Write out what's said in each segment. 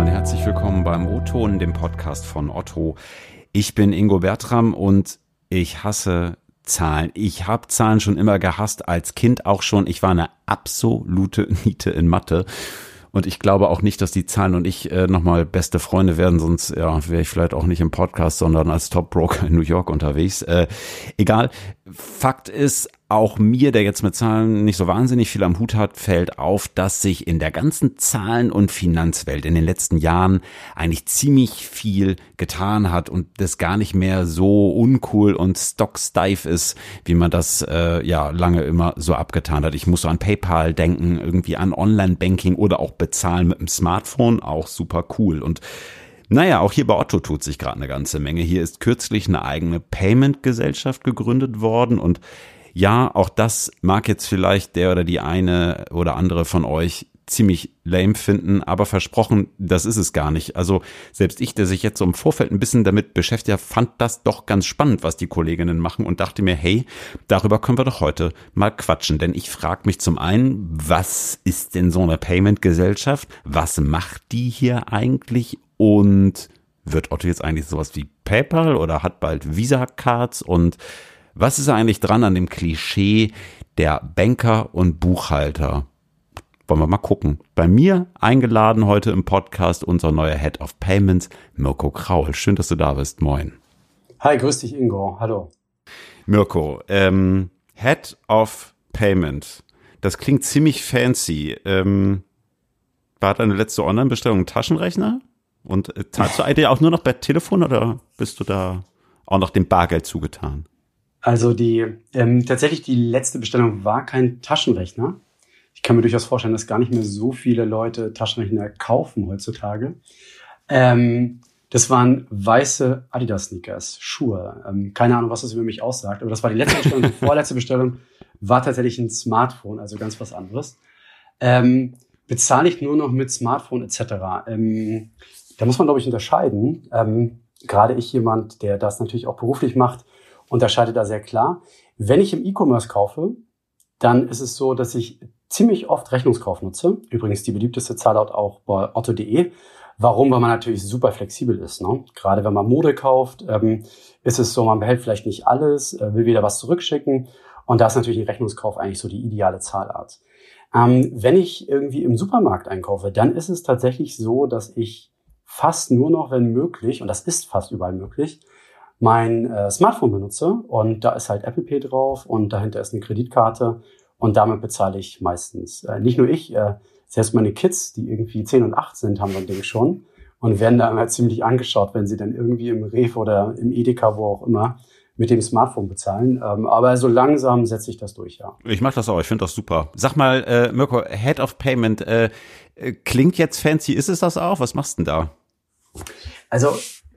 Und herzlich willkommen beim O-Ton, dem Podcast von Otto. Ich bin Ingo Bertram und ich hasse Zahlen. Ich habe Zahlen schon immer gehasst, als Kind auch schon. Ich war eine absolute Niete in Mathe. Und ich glaube auch nicht, dass die Zahlen und ich äh, nochmal beste Freunde werden, sonst ja, wäre ich vielleicht auch nicht im Podcast, sondern als Top-Broker in New York unterwegs. Äh, egal. Fakt ist, auch mir, der jetzt mit Zahlen nicht so wahnsinnig viel am Hut hat, fällt auf, dass sich in der ganzen Zahlen- und Finanzwelt in den letzten Jahren eigentlich ziemlich viel getan hat und das gar nicht mehr so uncool und stocksteif ist, wie man das äh, ja lange immer so abgetan hat. Ich muss so an PayPal denken, irgendwie an Online-Banking oder auch bezahlen mit dem Smartphone, auch super cool und naja, auch hier bei Otto tut sich gerade eine ganze Menge. Hier ist kürzlich eine eigene Payment-Gesellschaft gegründet worden und ja, auch das mag jetzt vielleicht der oder die eine oder andere von euch ziemlich lame finden, aber versprochen, das ist es gar nicht. Also selbst ich, der sich jetzt so im Vorfeld ein bisschen damit beschäftigt, fand das doch ganz spannend, was die Kolleginnen machen und dachte mir, hey, darüber können wir doch heute mal quatschen. Denn ich frage mich zum einen, was ist denn so eine Payment-Gesellschaft? Was macht die hier eigentlich? Und wird Otto jetzt eigentlich sowas wie PayPal oder hat bald Visa-Cards und was ist eigentlich dran an dem Klischee der Banker und Buchhalter? Wollen wir mal gucken. Bei mir eingeladen heute im Podcast unser neuer Head of Payments, Mirko Kraul. Schön, dass du da bist. Moin. Hi, grüß dich, Ingo. Hallo. Mirko, ähm, Head of Payment. Das klingt ziemlich fancy. Ähm, war deine letzte Online-Bestellung ein Taschenrechner? Und äh, zahlst du eigentlich auch nur noch per Telefon oder bist du da auch noch dem Bargeld zugetan? Also die ähm, tatsächlich die letzte Bestellung war kein Taschenrechner. Ich kann mir durchaus vorstellen, dass gar nicht mehr so viele Leute Taschenrechner kaufen heutzutage. Ähm, das waren weiße Adidas-Sneakers, Schuhe. Ähm, keine Ahnung, was das über mich aussagt, aber das war die letzte Bestellung. Die vorletzte Bestellung war tatsächlich ein Smartphone, also ganz was anderes. Ähm, bezahle ich nur noch mit Smartphone etc. Ähm, da muss man, glaube ich, unterscheiden. Ähm, gerade ich jemand, der das natürlich auch beruflich macht, unterscheidet da sehr klar. Wenn ich im E-Commerce kaufe, dann ist es so, dass ich ziemlich oft Rechnungskauf nutze. Übrigens die beliebteste Zahlart auch bei otto.de. Warum? Weil man natürlich super flexibel ist. Ne? Gerade wenn man Mode kauft, ähm, ist es so, man behält vielleicht nicht alles, äh, will wieder was zurückschicken. Und da ist natürlich ein Rechnungskauf eigentlich so die ideale Zahlart. Ähm, wenn ich irgendwie im Supermarkt einkaufe, dann ist es tatsächlich so, dass ich fast nur noch, wenn möglich, und das ist fast überall möglich, mein äh, Smartphone benutze und da ist halt Apple Pay drauf und dahinter ist eine Kreditkarte und damit bezahle ich meistens. Äh, nicht nur ich, äh, selbst meine Kids, die irgendwie 10 und 8 sind, haben dann Ding schon und werden da immer ziemlich angeschaut, wenn sie dann irgendwie im Reef oder im Edeka, wo auch immer, mit dem Smartphone bezahlen. Ähm, aber so langsam setze ich das durch, ja. Ich mache das auch, ich finde das super. Sag mal, äh, Mirko, Head of Payment, äh, äh, klingt jetzt fancy, ist es das auch? Was machst du denn da? Also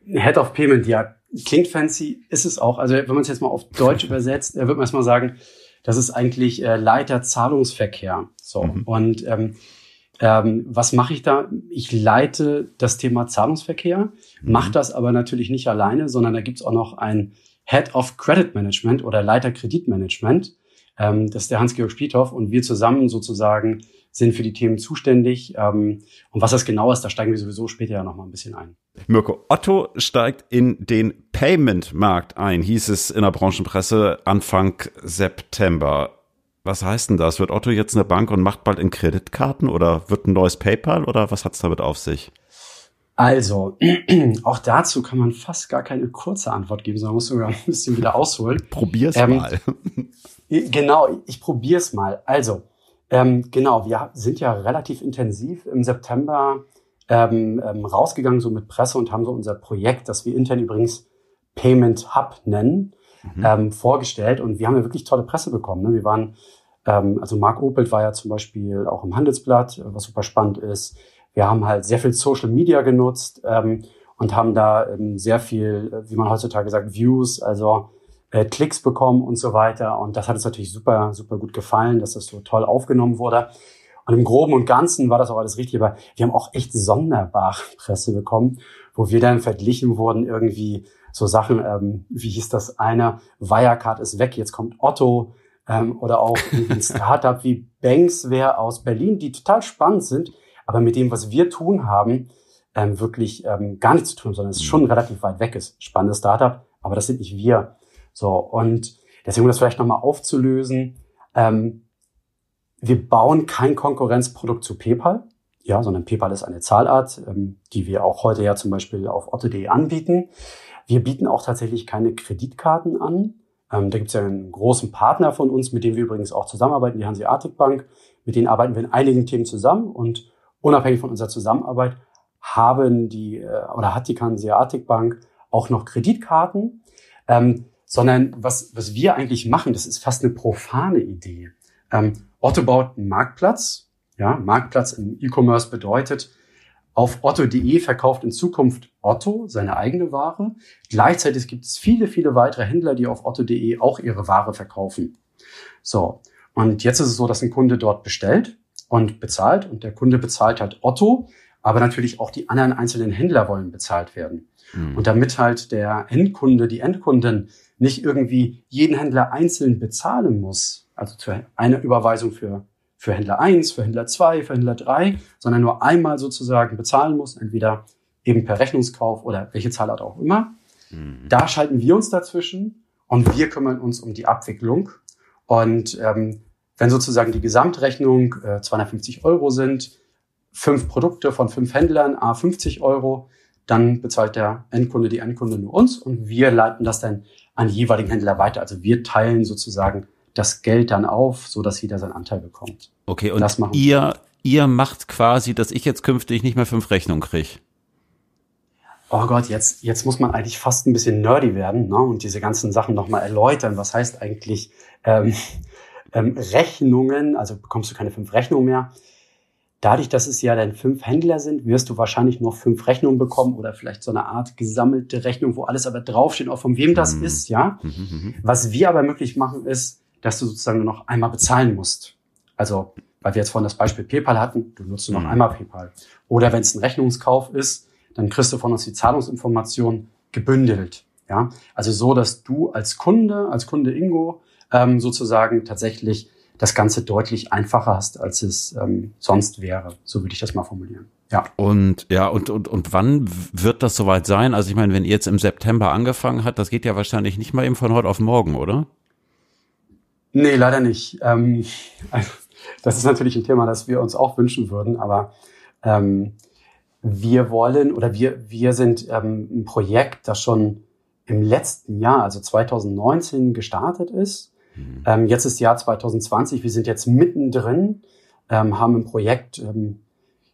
Head of Payment, ja, klingt fancy, ist es auch. Also wenn man es jetzt mal auf Deutsch übersetzt, äh, würde man erstmal sagen, das ist eigentlich äh, Leiter Zahlungsverkehr. So. Mhm. Und ähm, ähm, was mache ich da? Ich leite das Thema Zahlungsverkehr, mhm. mache das aber natürlich nicht alleine, sondern da gibt's auch noch ein Head of Credit Management oder Leiter Kreditmanagement. Ähm, das ist der Hans-Georg Spiethoff und wir zusammen sozusagen sind für die Themen zuständig. Ähm, und was das genau ist, da steigen wir sowieso später ja noch mal ein bisschen ein. Mirko, Otto steigt in den Payment-Markt ein, hieß es in der Branchenpresse Anfang September. Was heißt denn das? Wird Otto jetzt eine Bank und macht bald in Kreditkarten oder wird ein neues PayPal oder was hat's damit auf sich? Also, auch dazu kann man fast gar keine kurze Antwort geben, sondern muss sogar ein bisschen wieder ausholen. Probier's ähm, mal. genau, ich probier's mal. Also, ähm, genau, wir sind ja relativ intensiv im September ähm, ähm, rausgegangen, so mit Presse und haben so unser Projekt, das wir intern übrigens Payment Hub nennen, mhm. ähm, vorgestellt. Und wir haben ja wirklich tolle Presse bekommen. Ne? Wir waren, ähm, also Marc Opelt war ja zum Beispiel auch im Handelsblatt, was super spannend ist. Wir haben halt sehr viel Social Media genutzt ähm, und haben da ähm, sehr viel, wie man heutzutage sagt, Views, also äh, Klicks bekommen und so weiter. Und das hat uns natürlich super, super gut gefallen, dass das so toll aufgenommen wurde. Und im Groben und Ganzen war das auch alles richtig, aber wir haben auch echt sonderbare Presse bekommen, wo wir dann verglichen wurden, irgendwie so Sachen, ähm, wie hieß das eine, Wirecard ist weg, jetzt kommt Otto, ähm, oder auch ein Startup wie Banksware aus Berlin, die total spannend sind, aber mit dem, was wir tun haben, ähm, wirklich ähm, gar nichts zu tun, sondern es ist schon relativ weit weg ist. Spannendes Startup, aber das sind nicht wir. So, und deswegen, um das vielleicht nochmal aufzulösen, ähm, wir bauen kein Konkurrenzprodukt zu PayPal, ja, sondern PayPal ist eine Zahlart, ähm, die wir auch heute ja zum Beispiel auf otto.de anbieten. Wir bieten auch tatsächlich keine Kreditkarten an. Ähm, da gibt es ja einen großen Partner von uns, mit dem wir übrigens auch zusammenarbeiten, die Hanseatic Bank. Mit denen arbeiten wir in einigen Themen zusammen und unabhängig von unserer Zusammenarbeit haben die äh, oder hat die Hanseatic Bank auch noch Kreditkarten, ähm, sondern was, was wir eigentlich machen, das ist fast eine profane Idee. Ähm, Otto baut einen Marktplatz. Ja, Marktplatz im E-Commerce bedeutet, auf otto.de verkauft in Zukunft Otto seine eigene Ware. Gleichzeitig gibt es viele, viele weitere Händler, die auf otto.de auch ihre Ware verkaufen. So. Und jetzt ist es so, dass ein Kunde dort bestellt und bezahlt und der Kunde bezahlt halt Otto, aber natürlich auch die anderen einzelnen Händler wollen bezahlt werden. Mhm. Und damit halt der Endkunde, die Endkunden nicht irgendwie jeden Händler einzeln bezahlen muss, also eine Überweisung für, für Händler 1, für Händler 2, für Händler 3, sondern nur einmal sozusagen bezahlen muss, entweder eben per Rechnungskauf oder welche Zahlart auch immer. Mhm. Da schalten wir uns dazwischen und wir kümmern uns um die Abwicklung. Und ähm, wenn sozusagen die Gesamtrechnung äh, 250 Euro sind, fünf Produkte von fünf Händlern, a 50 Euro, dann bezahlt der Endkunde die Endkunde nur uns und wir leiten das dann an die jeweiligen Händler weiter. Also wir teilen sozusagen das Geld dann auf, so dass jeder seinen Anteil bekommt. Okay, und das machen ihr, ihr macht quasi, dass ich jetzt künftig nicht mehr fünf Rechnungen kriege. Oh Gott, jetzt, jetzt muss man eigentlich fast ein bisschen nerdy werden ne? und diese ganzen Sachen nochmal erläutern. Was heißt eigentlich ähm, ähm, Rechnungen? Also bekommst du keine fünf Rechnungen mehr. Dadurch, dass es ja dann fünf Händler sind, wirst du wahrscheinlich noch fünf Rechnungen bekommen oder vielleicht so eine Art gesammelte Rechnung, wo alles aber draufsteht, auch von wem das mhm. ist, ja. Mhm, mhm, mhm. Was wir aber möglich machen, ist, dass du sozusagen nur noch einmal bezahlen musst. Also, weil wir jetzt vorhin das Beispiel PayPal hatten, du nutzt nur noch mhm. einmal PayPal. Oder wenn es ein Rechnungskauf ist, dann kriegst du von uns die Zahlungsinformation gebündelt. Ja, also so, dass du als Kunde, als Kunde Ingo, ähm, sozusagen tatsächlich das Ganze deutlich einfacher hast, als es ähm, sonst wäre. So würde ich das mal formulieren. Ja. Und ja, und, und, und wann wird das soweit sein? Also ich meine, wenn ihr jetzt im September angefangen habt, das geht ja wahrscheinlich nicht mal eben von heute auf morgen, oder? Nee, leider nicht. Ähm, das ist natürlich ein Thema, das wir uns auch wünschen würden, aber ähm, wir wollen oder wir, wir sind ähm, ein Projekt, das schon im letzten Jahr, also 2019, gestartet ist Mhm. Ähm, jetzt ist Jahr 2020, wir sind jetzt mittendrin, ähm, haben ein Projekt, ähm,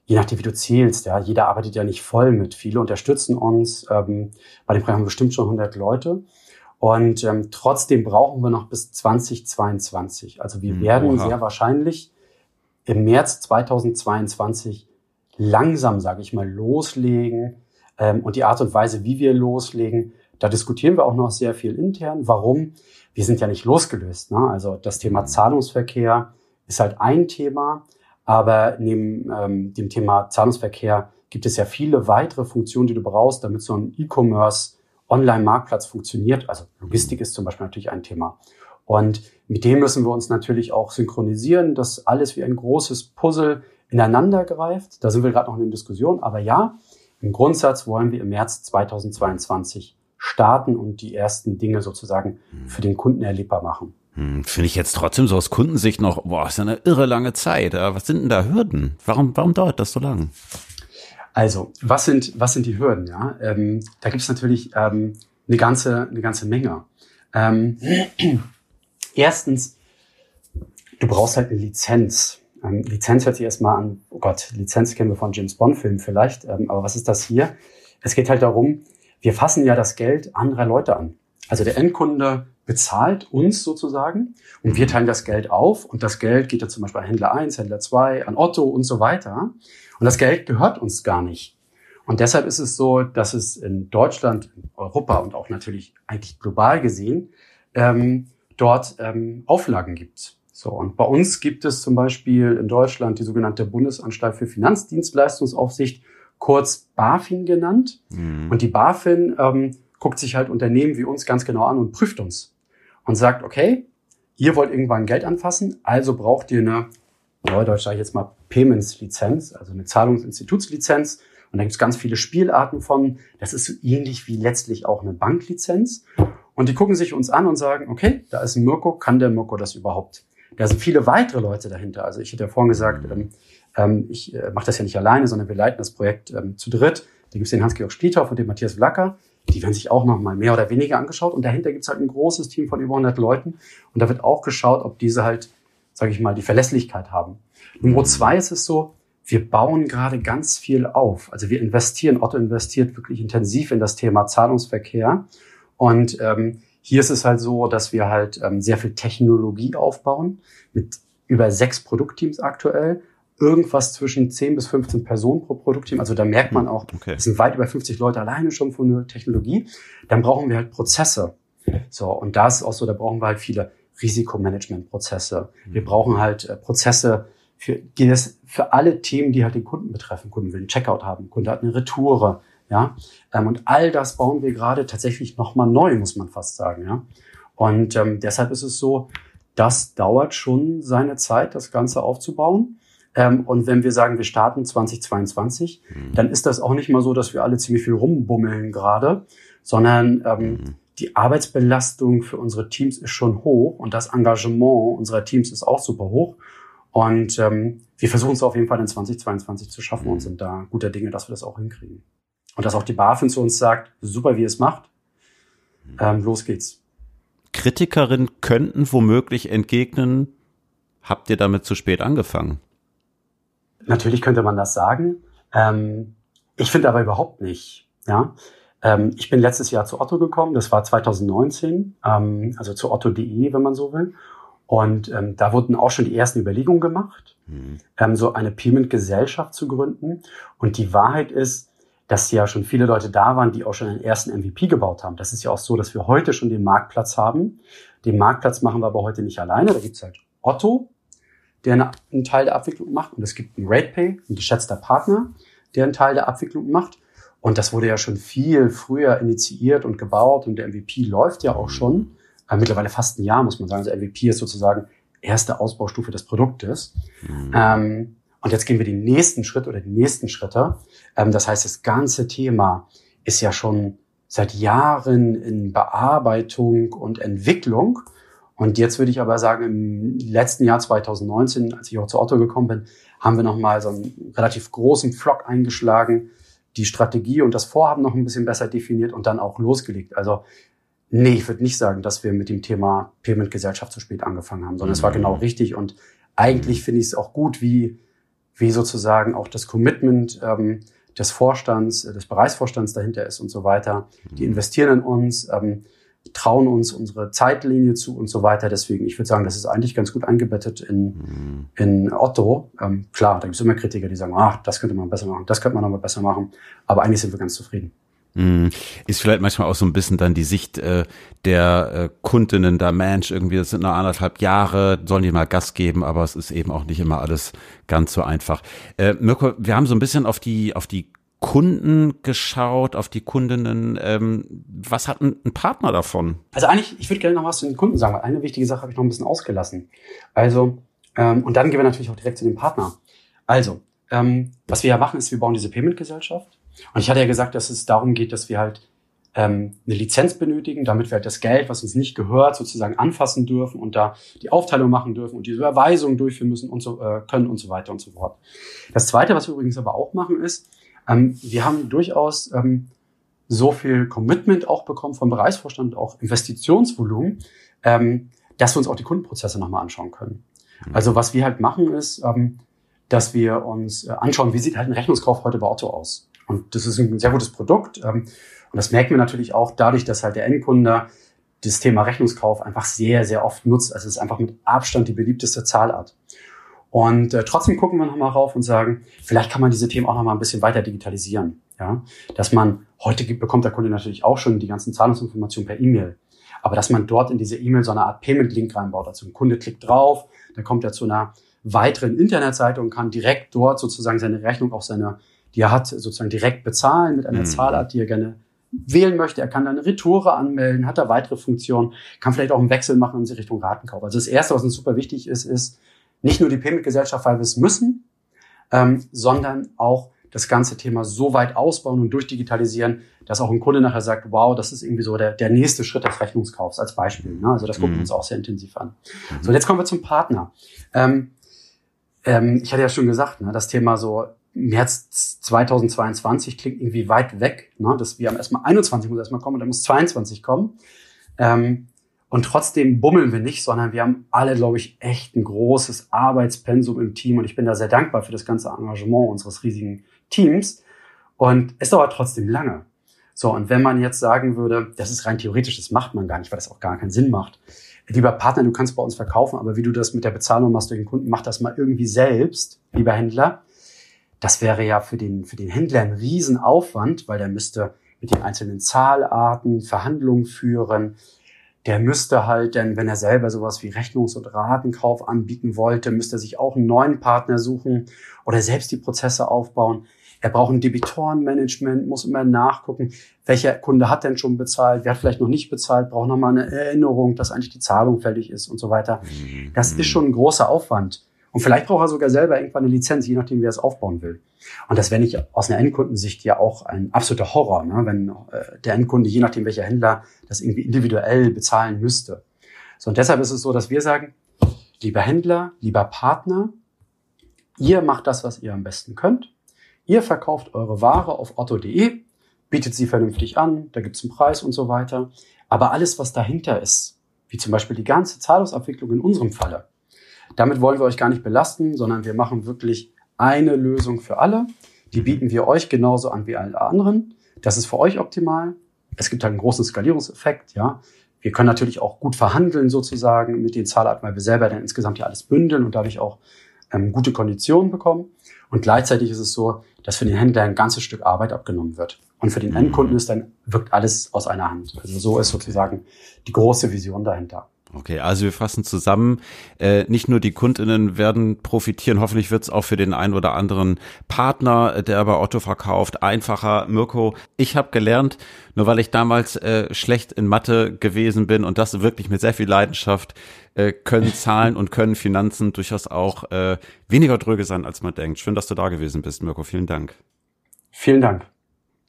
je nachdem, wie du zählst, ja, jeder arbeitet ja nicht voll mit. Viele unterstützen uns. Ähm, bei dem Projekt haben wir bestimmt schon 100 Leute. Und ähm, trotzdem brauchen wir noch bis 2022. Also wir mhm, werden Oha. sehr wahrscheinlich im März 2022 langsam, sage ich mal, loslegen. Ähm, und die Art und Weise, wie wir loslegen, da diskutieren wir auch noch sehr viel intern. Warum? Wir sind ja nicht losgelöst. Ne? Also das Thema Zahlungsverkehr ist halt ein Thema, aber neben ähm, dem Thema Zahlungsverkehr gibt es ja viele weitere Funktionen, die du brauchst, damit so ein E-Commerce Online-Marktplatz funktioniert. Also Logistik ist zum Beispiel natürlich ein Thema. Und mit dem müssen wir uns natürlich auch synchronisieren, dass alles wie ein großes Puzzle ineinander greift. Da sind wir gerade noch in der Diskussion. Aber ja, im Grundsatz wollen wir im März 2022 starten und die ersten Dinge sozusagen für den Kunden erlebbar machen. Hm, Finde ich jetzt trotzdem so aus Kundensicht noch, boah, ist ja eine irre lange Zeit. Was sind denn da Hürden? Warum, warum dauert das so lang? Also, was sind, was sind die Hürden? Ja, ähm, da gibt es natürlich ähm, eine ganze, eine ganze Menge. Ähm, erstens, du brauchst halt eine Lizenz. Ähm, Lizenz hört sich erstmal an, oh Gott, Lizenz kennen wir von James Bond-Filmen vielleicht, ähm, aber was ist das hier? Es geht halt darum, wir fassen ja das Geld anderer Leute an. Also der Endkunde bezahlt uns sozusagen und wir teilen das Geld auf und das Geld geht ja zum Beispiel an Händler 1, Händler 2, an Otto und so weiter. Und das Geld gehört uns gar nicht. Und deshalb ist es so, dass es in Deutschland, in Europa und auch natürlich eigentlich global gesehen ähm, dort ähm, Auflagen gibt. So, und bei uns gibt es zum Beispiel in Deutschland die sogenannte Bundesanstalt für Finanzdienstleistungsaufsicht kurz BaFin genannt. Mhm. Und die BaFin ähm, guckt sich halt Unternehmen wie uns ganz genau an und prüft uns und sagt, okay, ihr wollt irgendwann Geld anfassen, also braucht ihr eine, Neudeutsch sage ich jetzt mal, Payments-Lizenz, also eine Zahlungsinstitutslizenz Und da gibt es ganz viele Spielarten von. Das ist so ähnlich wie letztlich auch eine Banklizenz. Und die gucken sich uns an und sagen, okay, da ist ein Mirko, kann der Mirko das überhaupt? Da sind viele weitere Leute dahinter. Also ich hatte ja vorhin gesagt, ähm, ähm, ich äh, mache das ja nicht alleine, sondern wir leiten das Projekt ähm, zu dritt. Da gibt es den Hans-Georg Spliethoff und den Matthias Vlacker. Die werden sich auch noch mal mehr oder weniger angeschaut. Und dahinter gibt es halt ein großes Team von über 100 Leuten. Und da wird auch geschaut, ob diese halt, sage ich mal, die Verlässlichkeit haben. Nummer zwei ist es so, wir bauen gerade ganz viel auf. Also wir investieren, Otto investiert wirklich intensiv in das Thema Zahlungsverkehr. Und ähm, hier ist es halt so, dass wir halt ähm, sehr viel Technologie aufbauen mit über sechs Produktteams aktuell. Irgendwas zwischen 10 bis 15 Personen pro Produktteam. Also da merkt man auch, okay. es sind weit über 50 Leute alleine schon von der Technologie. Dann brauchen wir halt Prozesse. So, und da ist es auch so, da brauchen wir halt viele Risikomanagementprozesse. Wir brauchen halt äh, Prozesse, für, geht es für alle Themen, die halt den Kunden betreffen. Kunden will einen Checkout haben, Kunde hat eine Retoure, ja. Ähm, und all das bauen wir gerade tatsächlich nochmal neu, muss man fast sagen, ja. Und ähm, deshalb ist es so, das dauert schon seine Zeit, das Ganze aufzubauen. Ähm, und wenn wir sagen, wir starten 2022, mhm. dann ist das auch nicht mal so, dass wir alle ziemlich viel rumbummeln gerade, sondern ähm, mhm. die Arbeitsbelastung für unsere Teams ist schon hoch und das Engagement unserer Teams ist auch super hoch. Und ähm, wir versuchen es auf jeden Fall in 2022 zu schaffen und mhm. sind da guter Dinge, dass wir das auch hinkriegen. Und dass auch die BaFin zu uns sagt, super, wie ihr es macht, mhm. ähm, los geht's. Kritikerinnen könnten womöglich entgegnen, habt ihr damit zu spät angefangen? Natürlich könnte man das sagen. Ähm, ich finde aber überhaupt nicht. Ja, ähm, ich bin letztes Jahr zu Otto gekommen. Das war 2019, ähm, also zu Otto.de, wenn man so will. Und ähm, da wurden auch schon die ersten Überlegungen gemacht, mhm. ähm, so eine Payment-Gesellschaft zu gründen. Und die Wahrheit ist, dass ja schon viele Leute da waren, die auch schon einen ersten MVP gebaut haben. Das ist ja auch so, dass wir heute schon den Marktplatz haben. Den Marktplatz machen wir aber heute nicht alleine. Da gibt's halt Otto, der einen Teil der Abwicklung macht. Und es gibt einen RatePay, ein geschätzter Partner, der einen Teil der Abwicklung macht. Und das wurde ja schon viel früher initiiert und gebaut und der MVP läuft ja auch schon äh, mittlerweile fast ein Jahr, muss man sagen. Also MVP ist sozusagen erste Ausbaustufe des Produktes. Mhm. Ähm, und jetzt gehen wir den nächsten Schritt oder die nächsten Schritte. Ähm, das heißt, das ganze Thema ist ja schon seit Jahren in Bearbeitung und Entwicklung. Und jetzt würde ich aber sagen, im letzten Jahr 2019, als ich auch zu Otto gekommen bin, haben wir nochmal so einen relativ großen Flock eingeschlagen, die Strategie und das Vorhaben noch ein bisschen besser definiert und dann auch losgelegt. Also Nee, ich würde nicht sagen, dass wir mit dem Thema Payment-Gesellschaft zu spät angefangen haben, sondern mhm. es war genau mhm. richtig. Und eigentlich finde ich es auch gut, wie, wie sozusagen auch das Commitment ähm, des Vorstands, äh, des Bereichsvorstands dahinter ist und so weiter. Die mhm. investieren in uns, ähm, trauen uns unsere Zeitlinie zu und so weiter. Deswegen, ich würde sagen, das ist eigentlich ganz gut eingebettet in, mhm. in Otto. Ähm, klar, da gibt es immer Kritiker, die sagen, ach, das könnte man besser machen, das könnte man noch mal besser machen. Aber eigentlich sind wir ganz zufrieden. Mhm. Ist vielleicht manchmal auch so ein bisschen dann die Sicht äh, der äh, Kundinnen, der Mensch, irgendwie, das sind noch anderthalb Jahre, sollen die mal Gas geben, aber es ist eben auch nicht immer alles ganz so einfach. Äh, Mirko, wir haben so ein bisschen auf die, auf die Kunden geschaut, auf die Kundinnen. Ähm, was hat ein, ein, Partner davon? Also eigentlich, ich würde gerne noch was zu den Kunden sagen, weil eine wichtige Sache habe ich noch ein bisschen ausgelassen. Also, ähm, und dann gehen wir natürlich auch direkt zu dem Partner. Also, ähm, was wir ja machen, ist, wir bauen diese Payment-Gesellschaft und ich hatte ja gesagt, dass es darum geht, dass wir halt ähm, eine Lizenz benötigen, damit wir halt das Geld, was uns nicht gehört, sozusagen anfassen dürfen und da die Aufteilung machen dürfen und diese Überweisung durchführen müssen und so äh, können und so weiter und so fort. Das Zweite, was wir übrigens aber auch machen, ist, ähm, wir haben durchaus ähm, so viel Commitment auch bekommen vom Bereichsvorstand, auch Investitionsvolumen, ähm, dass wir uns auch die Kundenprozesse nochmal anschauen können. Mhm. Also was wir halt machen ist, ähm, dass wir uns äh, anschauen, wie sieht halt ein Rechnungskauf heute bei Otto aus. Und das ist ein sehr gutes Produkt. Ähm, und das merken wir natürlich auch dadurch, dass halt der Endkunde das Thema Rechnungskauf einfach sehr, sehr oft nutzt. Also es ist einfach mit Abstand die beliebteste Zahlart. Und äh, trotzdem gucken wir nochmal rauf und sagen, vielleicht kann man diese Themen auch nochmal ein bisschen weiter digitalisieren. Ja, dass man heute gibt, bekommt der Kunde natürlich auch schon die ganzen Zahlungsinformationen per E-Mail. Aber dass man dort in diese E-Mail so eine Art Payment-Link reinbaut. Also ein Kunde klickt drauf, dann kommt er zu einer weiteren Internetseite und kann direkt dort sozusagen seine Rechnung auf seine die er hat, sozusagen direkt bezahlen mit einer mhm. Zahlart, die er gerne wählen möchte. Er kann dann eine Retoure anmelden, hat da weitere Funktionen, kann vielleicht auch einen Wechsel machen in Richtung Ratenkauf. Also das Erste, was uns super wichtig ist, ist nicht nur die Payment-Gesellschaft, weil wir es müssen, ähm, sondern auch, das ganze Thema so weit ausbauen und durchdigitalisieren, dass auch ein Kunde nachher sagt, wow, das ist irgendwie so der, der nächste Schritt des Rechnungskaufs als Beispiel. Ne? Also das gucken wir mhm. uns auch sehr intensiv an. Mhm. So, jetzt kommen wir zum Partner. Ähm, ähm, ich hatte ja schon gesagt, ne, das Thema so März 2022 klingt irgendwie weit weg. Ne? dass wir haben erstmal 21 muss erstmal kommen und dann muss 22 kommen. Ähm, und trotzdem bummeln wir nicht, sondern wir haben alle, glaube ich, echt ein großes Arbeitspensum im Team. Und ich bin da sehr dankbar für das ganze Engagement unseres riesigen Teams. Und es dauert trotzdem lange. So, und wenn man jetzt sagen würde, das ist rein theoretisch, das macht man gar nicht, weil das auch gar keinen Sinn macht. Lieber Partner, du kannst bei uns verkaufen, aber wie du das mit der Bezahlung machst durch den Kunden, mach das mal irgendwie selbst, lieber Händler. Das wäre ja für den, für den Händler ein Riesenaufwand, weil der müsste mit den einzelnen Zahlarten Verhandlungen führen, der müsste halt, denn wenn er selber sowas wie Rechnungs- und Ratenkauf anbieten wollte, müsste er sich auch einen neuen Partner suchen oder selbst die Prozesse aufbauen. Er braucht ein Debitorenmanagement, muss immer nachgucken, welcher Kunde hat denn schon bezahlt, wer hat vielleicht noch nicht bezahlt, braucht nochmal eine Erinnerung, dass eigentlich die Zahlung fällig ist und so weiter. Das ist schon ein großer Aufwand. Und vielleicht braucht er sogar selber irgendwann eine Lizenz, je nachdem, wie er es aufbauen will. Und das wäre nicht aus einer Endkundensicht ja auch ein absoluter Horror, ne? wenn äh, der Endkunde, je nachdem welcher Händler, das irgendwie individuell bezahlen müsste. So, und deshalb ist es so, dass wir sagen, lieber Händler, lieber Partner, ihr macht das, was ihr am besten könnt. Ihr verkauft eure Ware auf otto.de, bietet sie vernünftig an, da gibt's einen Preis und so weiter. Aber alles, was dahinter ist, wie zum Beispiel die ganze Zahlungsabwicklung in unserem Falle, damit wollen wir euch gar nicht belasten, sondern wir machen wirklich eine Lösung für alle. Die bieten wir euch genauso an wie alle anderen. Das ist für euch optimal. Es gibt halt einen großen Skalierungseffekt, ja. Wir können natürlich auch gut verhandeln sozusagen mit den Zahlarten, weil wir selber dann insgesamt ja alles bündeln und dadurch auch ähm, gute Konditionen bekommen. Und gleichzeitig ist es so, dass für den Händler ein ganzes Stück Arbeit abgenommen wird. Und für den Endkunden ist dann wirkt alles aus einer Hand. Also so ist sozusagen die große Vision dahinter. Okay, also wir fassen zusammen, äh, nicht nur die Kundinnen werden profitieren, hoffentlich wird es auch für den einen oder anderen Partner, äh, der bei Otto verkauft, einfacher. Mirko, ich habe gelernt, nur weil ich damals äh, schlecht in Mathe gewesen bin und das wirklich mit sehr viel Leidenschaft, äh, können Zahlen und können Finanzen durchaus auch äh, weniger dröge sein, als man denkt. Schön, dass du da gewesen bist, Mirko. Vielen Dank. Vielen Dank.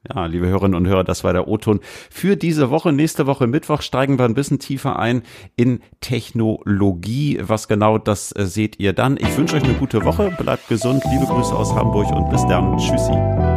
Ja, liebe Hörerinnen und Hörer, das war der O-Ton für diese Woche. Nächste Woche Mittwoch steigen wir ein bisschen tiefer ein in Technologie. Was genau das äh, seht ihr dann. Ich wünsche euch eine gute Woche. Bleibt gesund. Liebe Grüße aus Hamburg und bis dann. Tschüssi.